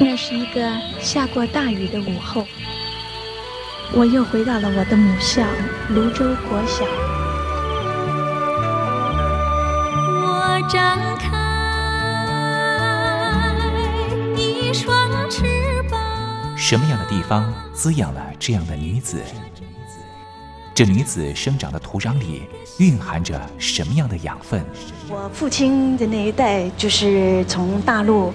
那是一个下过大雨的午后，我又回到了我的母校泸州国小。我张开一双翅膀。什么样的地方滋养了这样的女子？这女子生长的土壤里蕴含着什么样的养分？我父亲的那一代就是从大陆，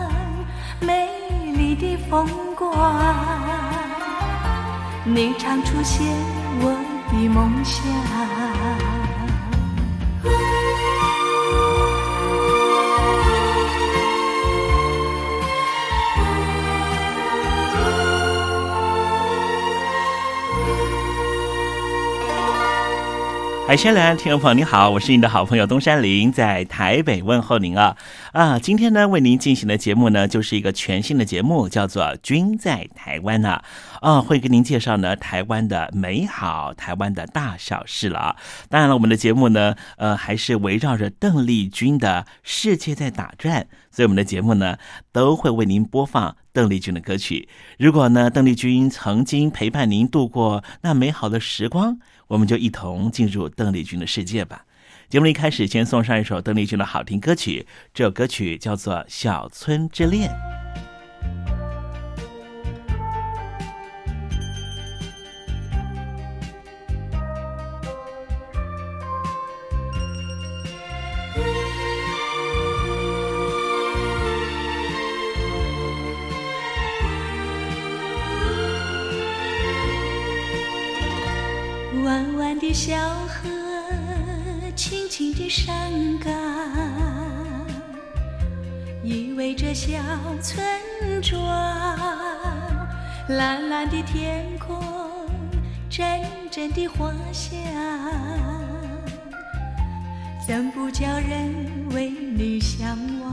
的风光，你常出现我的梦乡。海山来，听众朋友你好，我是您的好朋友东山林，在台北问候您啊啊！今天呢，为您进行的节目呢，就是一个全新的节目，叫做《君在台湾》呐啊，会跟您介绍呢台湾的美好，台湾的大小事了啊。当然了，我们的节目呢，呃，还是围绕着邓丽君的世界在打转，所以我们的节目呢，都会为您播放邓丽君的歌曲。如果呢，邓丽君曾经陪伴您度过那美好的时光。我们就一同进入邓丽君的世界吧。节目一开始，先送上一首邓丽君的好听歌曲，这首歌曲叫做《小村之恋》。的山岗，依偎着小村庄。蓝蓝的天空，阵阵的花香，怎不叫人为你向往？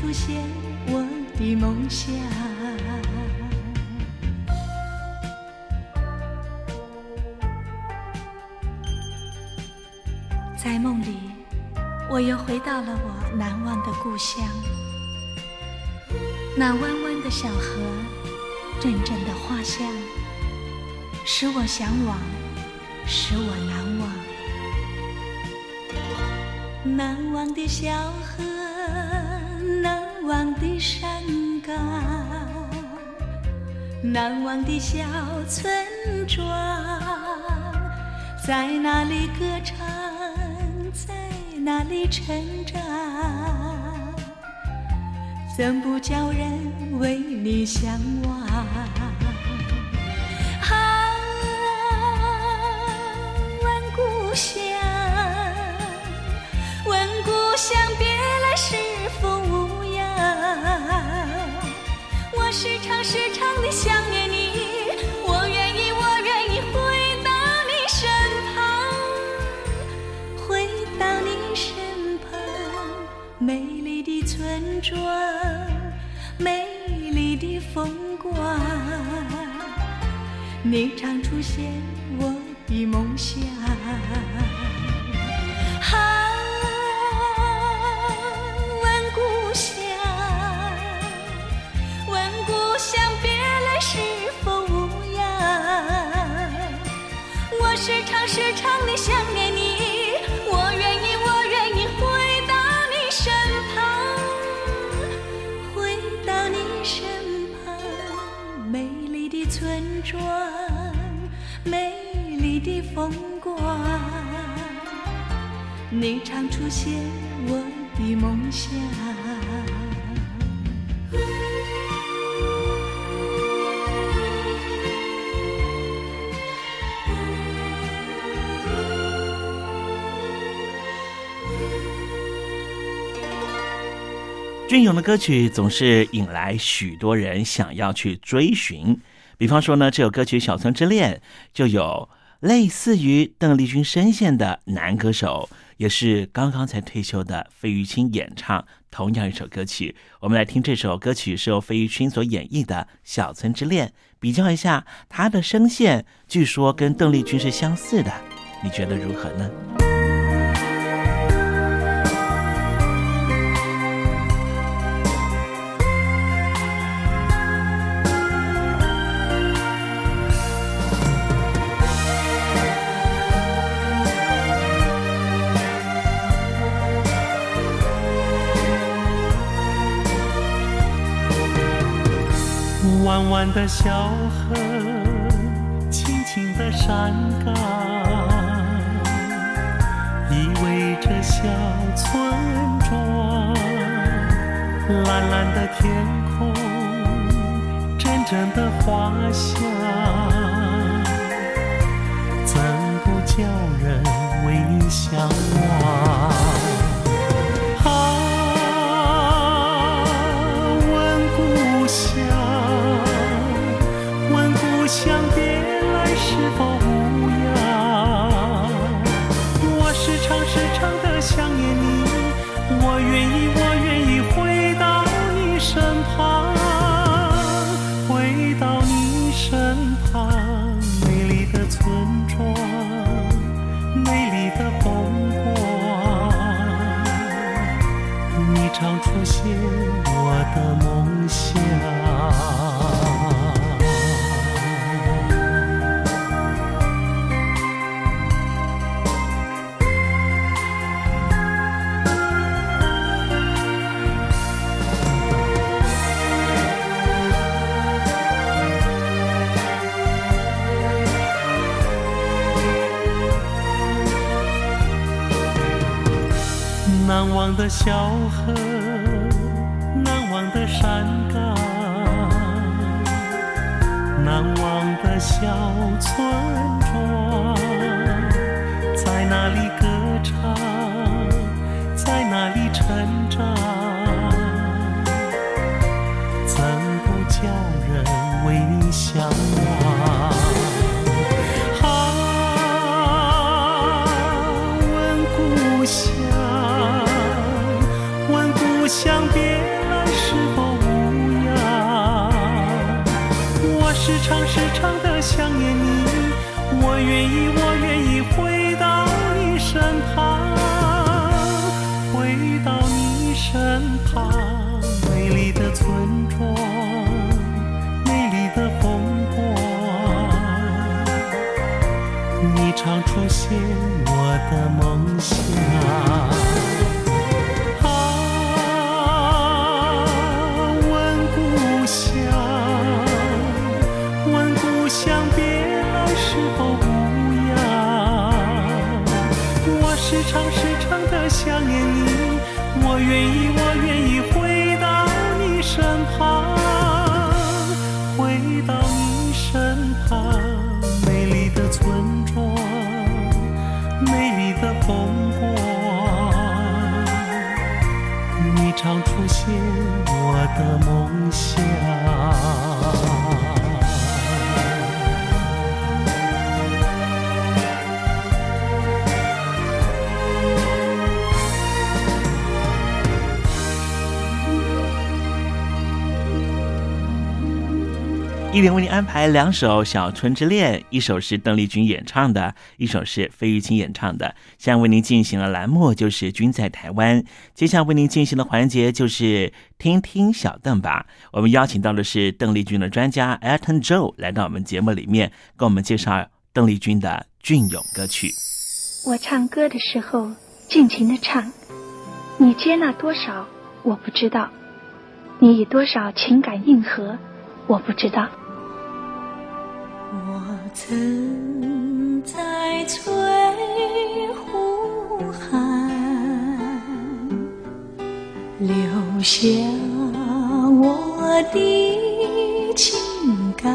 出现我的梦想。在梦里，我又回到了我难忘的故乡。那弯弯的小河，阵阵的花香，使我向往，使我难忘。难忘的小河，难忘的山岗，难忘的小村庄，在那里歌唱。在那里成长？怎不叫人为你向往？时常时常地想念你我愿意我愿意回到你身旁回到你身旁美丽的村庄美丽的风光你常出现我的梦乡转，美丽的风光，你常出现我的梦乡。隽永的歌曲总是引来许多人想要去追寻。比方说呢，这首歌曲《小村之恋》就有类似于邓丽君声线的男歌手，也是刚刚才退休的费玉清演唱同样一首歌曲。我们来听这首歌曲是由费玉清所演绎的《小村之恋》，比较一下他的声线，据说跟邓丽君是相似的，你觉得如何呢？弯弯的小河，青青的山岗，依偎着小村庄。蓝蓝的天空，阵阵的花香，怎不叫人为你向往？小河，难忘的山岗，难忘的小村庄，在那里歌唱，在那里成长，怎不叫人为你向往？想念你，我愿意，我愿意回到你身旁，回到你身旁。美丽的村庄，美丽的风光，你常出现我的梦乡。愿意一连为您安排两首《小春之恋》，一首是邓丽君演唱的，一首是费玉清演唱的。现在为您进行的栏目就是《君在台湾》，接下来为您进行的环节就是听听小邓吧。我们邀请到的是邓丽君的专家 Elton Joe 来到我们节目里面，跟我们介绍邓丽君的隽永歌曲。我唱歌的时候尽情的唱，你接纳多少我不知道，你以多少情感应和我不知道。我曾在翠湖畔留下我的情感，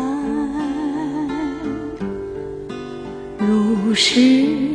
如诗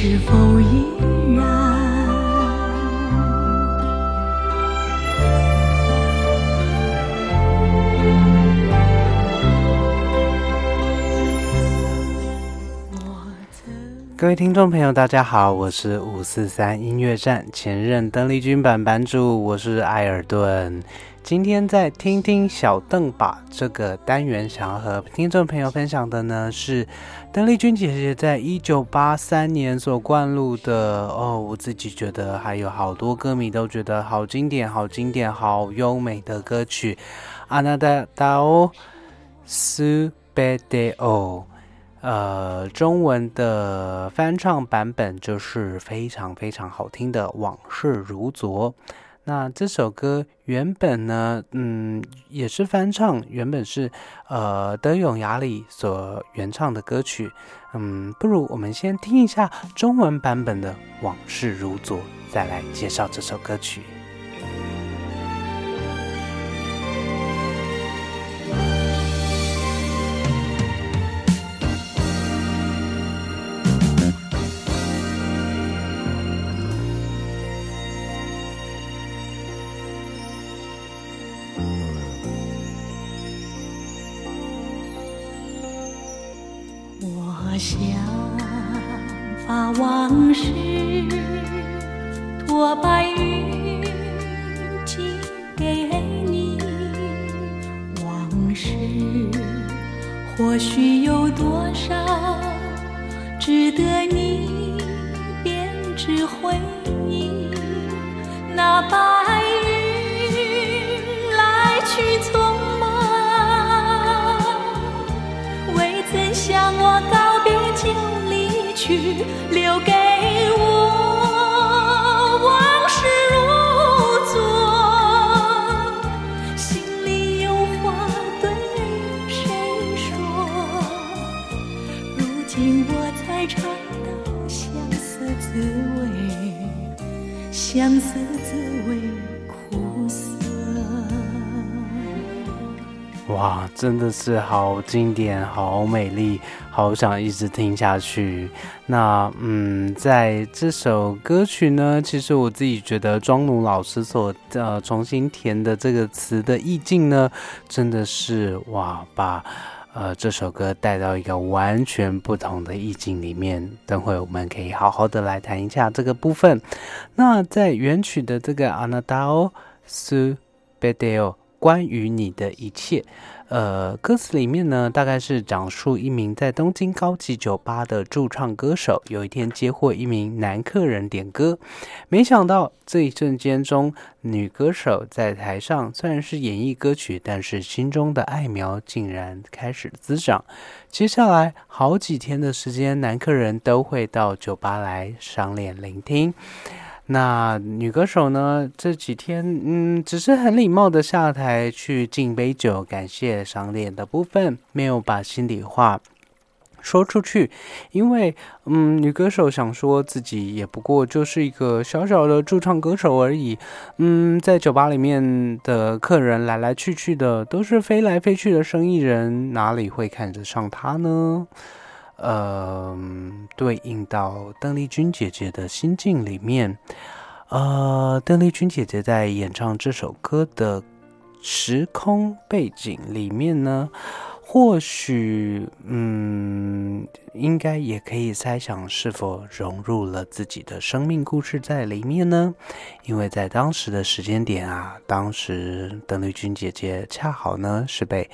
是否依然？各位听众朋友，大家好，我是五四三音乐站前任邓丽君版版主，我是艾尔顿。今天在听听小邓吧这个单元，想要和听众朋友分享的呢是邓丽君姐姐在一九八三年所灌录的哦，我自己觉得还有好多歌迷都觉得好经典、好经典、好优美的歌曲《阿那达达哦苏贝德哦》。呃，中文的翻唱版本就是非常非常好听的《往事如昨》。那这首歌原本呢，嗯，也是翻唱，原本是呃德永雅里所原唱的歌曲。嗯，不如我们先听一下中文版本的《往事如昨》，再来介绍这首歌曲。曾向我告别就离去，留给我往事如昨。心里有话对谁说？如今我才尝到相思滋味，相思哇，真的是好经典，好美丽，好想一直听下去。那嗯，在这首歌曲呢，其实我自己觉得庄奴老师所呃重新填的这个词的意境呢，真的是哇，把呃这首歌带到一个完全不同的意境里面。等会我们可以好好的来谈一下这个部分。那在原曲的这个 Anadao su bedeo。关于你的一切，呃，歌词里面呢，大概是讲述一名在东京高级酒吧的驻唱歌手，有一天接获一名男客人点歌，没想到这一瞬间中，女歌手在台上虽然是演绎歌曲，但是心中的爱苗竟然开始滋长。接下来好几天的时间，男客人都会到酒吧来赏脸聆听。那女歌手呢？这几天，嗯，只是很礼貌的下台去敬杯酒，感谢赏脸的部分，没有把心里话说出去。因为，嗯，女歌手想说自己也不过就是一个小小的驻唱歌手而已。嗯，在酒吧里面的客人来来去去的，都是飞来飞去的生意人，哪里会看得上她呢？呃，对应到邓丽君姐姐的心境里面，呃，邓丽君姐姐在演唱这首歌的时空背景里面呢，或许，嗯，应该也可以猜想是否融入了自己的生命故事在里面呢？因为在当时的时间点啊，当时邓丽君姐姐恰好呢是被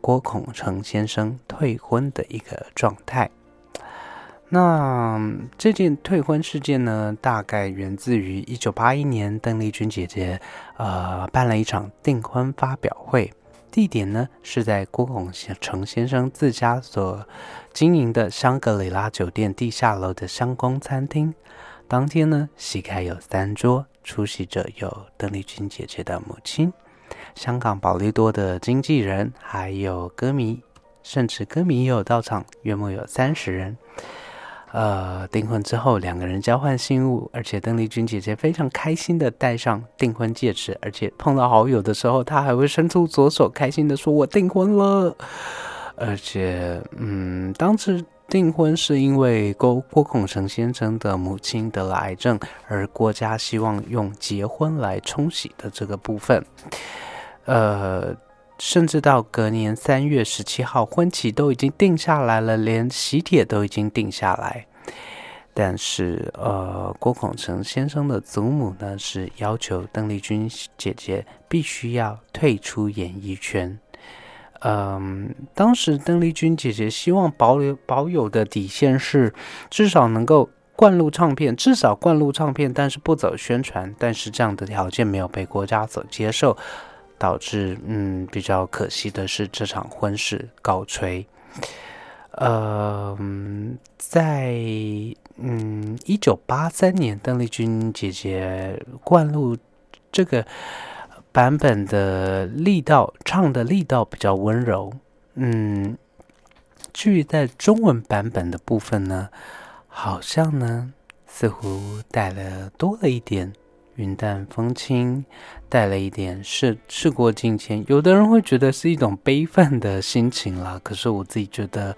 郭孔成先生退婚的一个状态。那这件退婚事件呢，大概源自于一九八一年，邓丽君姐姐呃办了一场订婚发表会。地点呢是在郭孔成先生自家所经营的香格里拉酒店地下楼的香宫餐厅。当天呢，席开有三桌，出席者有邓丽君姐姐的母亲、香港保利多的经纪人，还有歌迷，甚至歌迷也有到场，约莫有三十人。呃，订婚之后，两个人交换信物，而且邓丽君姐姐非常开心的戴上订婚戒指，而且碰到好友的时候，她还会伸出左手，开心的说：“我订婚了。”而且，嗯，当时订婚是因为郭郭孔成先生的母亲得了癌症，而郭家希望用结婚来冲喜的这个部分，呃。甚至到隔年三月十七号，婚期都已经定下来了，连喜帖都已经定下来。但是，呃，郭孔成先生的祖母呢，是要求邓丽君姐姐必须要退出演艺圈。嗯，当时邓丽君姐姐希望保留保有的底线是，至少能够灌录唱片，至少灌录唱片，但是不走宣传。但是这样的条件没有被国家所接受。导致嗯比较可惜的是这场婚事告吹。呃，在嗯一九八三年，邓丽君姐姐灌录这个版本的力道，唱的力道比较温柔。嗯，至于在中文版本的部分呢，好像呢似乎带了多了一点。云淡风轻，带了一点事事过境迁。有的人会觉得是一种悲愤的心情啦，可是我自己觉得，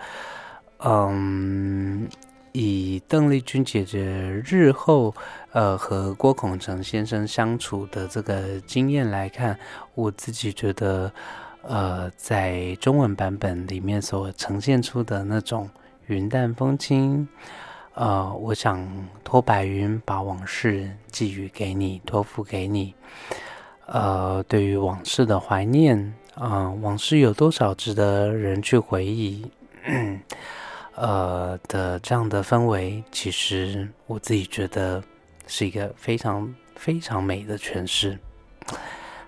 嗯，以邓丽君姐姐日后呃和郭孔成先生相处的这个经验来看，我自己觉得，呃，在中文版本里面所呈现出的那种云淡风轻。呃，我想托白云把往事寄予给你，托付给你。呃，对于往事的怀念，啊，往事有多少值得人去回忆？呃的这样的氛围，其实我自己觉得是一个非常非常美的诠释。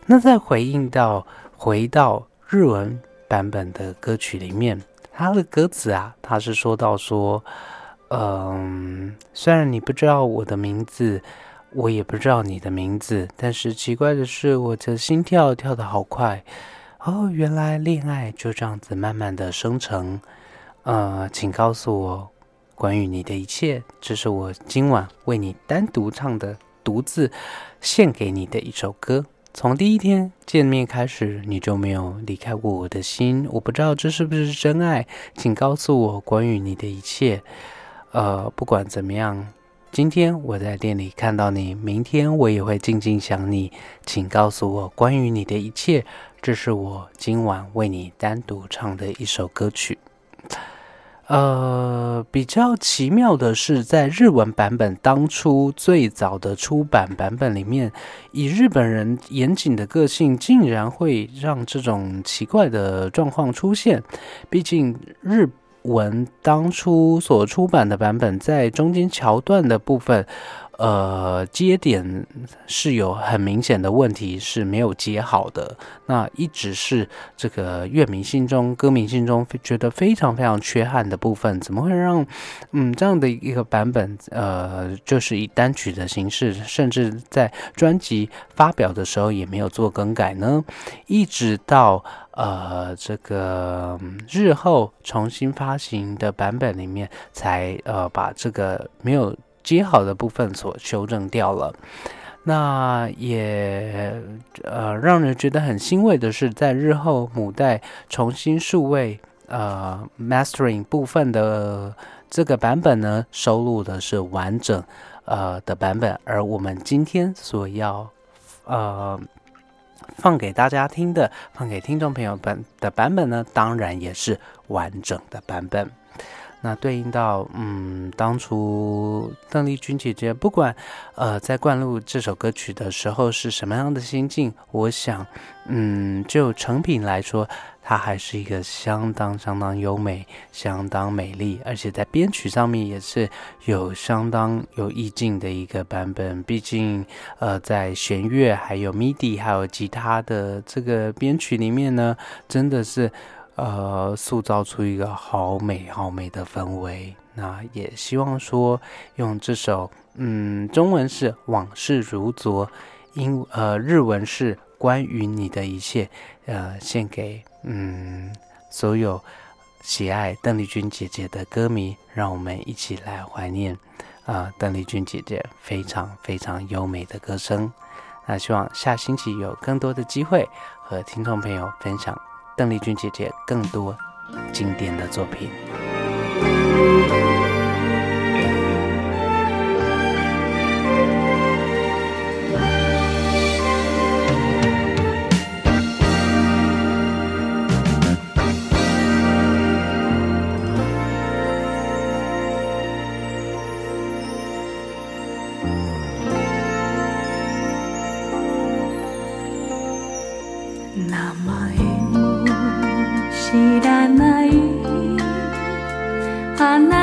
那再回应到回到日文版本的歌曲里面，它的歌词啊，它是说到说。嗯，虽然你不知道我的名字，我也不知道你的名字，但是奇怪的是，我的心跳跳得好快。哦，原来恋爱就这样子慢慢的生成。呃，请告诉我关于你的一切，这是我今晚为你单独唱的，独自献给你的一首歌。从第一天见面开始，你就没有离开过我的心。我不知道这是不是真爱，请告诉我关于你的一切。呃，不管怎么样，今天我在店里看到你，明天我也会静静想你，请告诉我关于你的一切。这是我今晚为你单独唱的一首歌曲。呃，比较奇妙的是，在日文版本当初最早的出版版本里面，以日本人严谨的个性，竟然会让这种奇怪的状况出现。毕竟日。文当初所出版的版本，在中间桥段的部分，呃，接点是有很明显的问题，是没有接好的。那一直是这个乐迷心中、歌迷心中觉得非常非常缺憾的部分。怎么会让嗯这样的一个版本，呃，就是以单曲的形式，甚至在专辑发表的时候也没有做更改呢？一直到。呃，这个日后重新发行的版本里面，才呃把这个没有接好的部分所修正掉了。那也呃让人觉得很欣慰的是，在日后母带重新数位呃 mastering 部分的这个版本呢，收录的是完整呃的版本，而我们今天所要呃。放给大家听的，放给听众朋友本的版本呢，当然也是完整的版本。那对应到，嗯，当初邓丽君姐姐不管，呃，在灌录这首歌曲的时候是什么样的心境，我想，嗯，就成品来说，它还是一个相当相当优美、相当美丽，而且在编曲上面也是有相当有意境的一个版本。毕竟，呃，在弦乐、还有 MIDI、还有吉他的这个编曲里面呢，真的是。呃，塑造出一个好美好美的氛围。那也希望说，用这首，嗯，中文是往事如昨，英呃日文是关于你的一切，呃，献给嗯所有喜爱邓丽君姐姐的歌迷，让我们一起来怀念啊邓丽君姐姐非常非常优美的歌声。那希望下星期有更多的机会和听众朋友分享。邓丽君姐姐更多经典的作品。花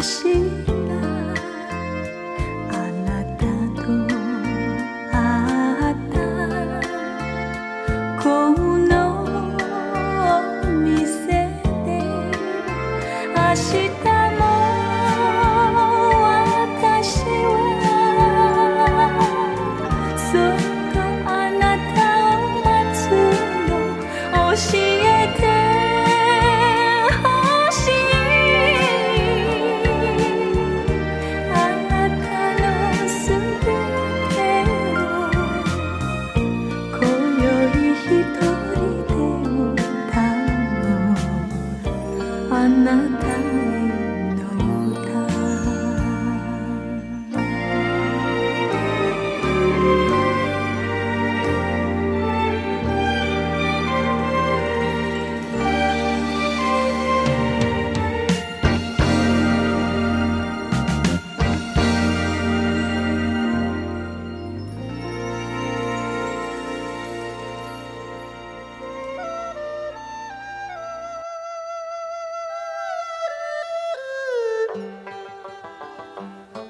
心。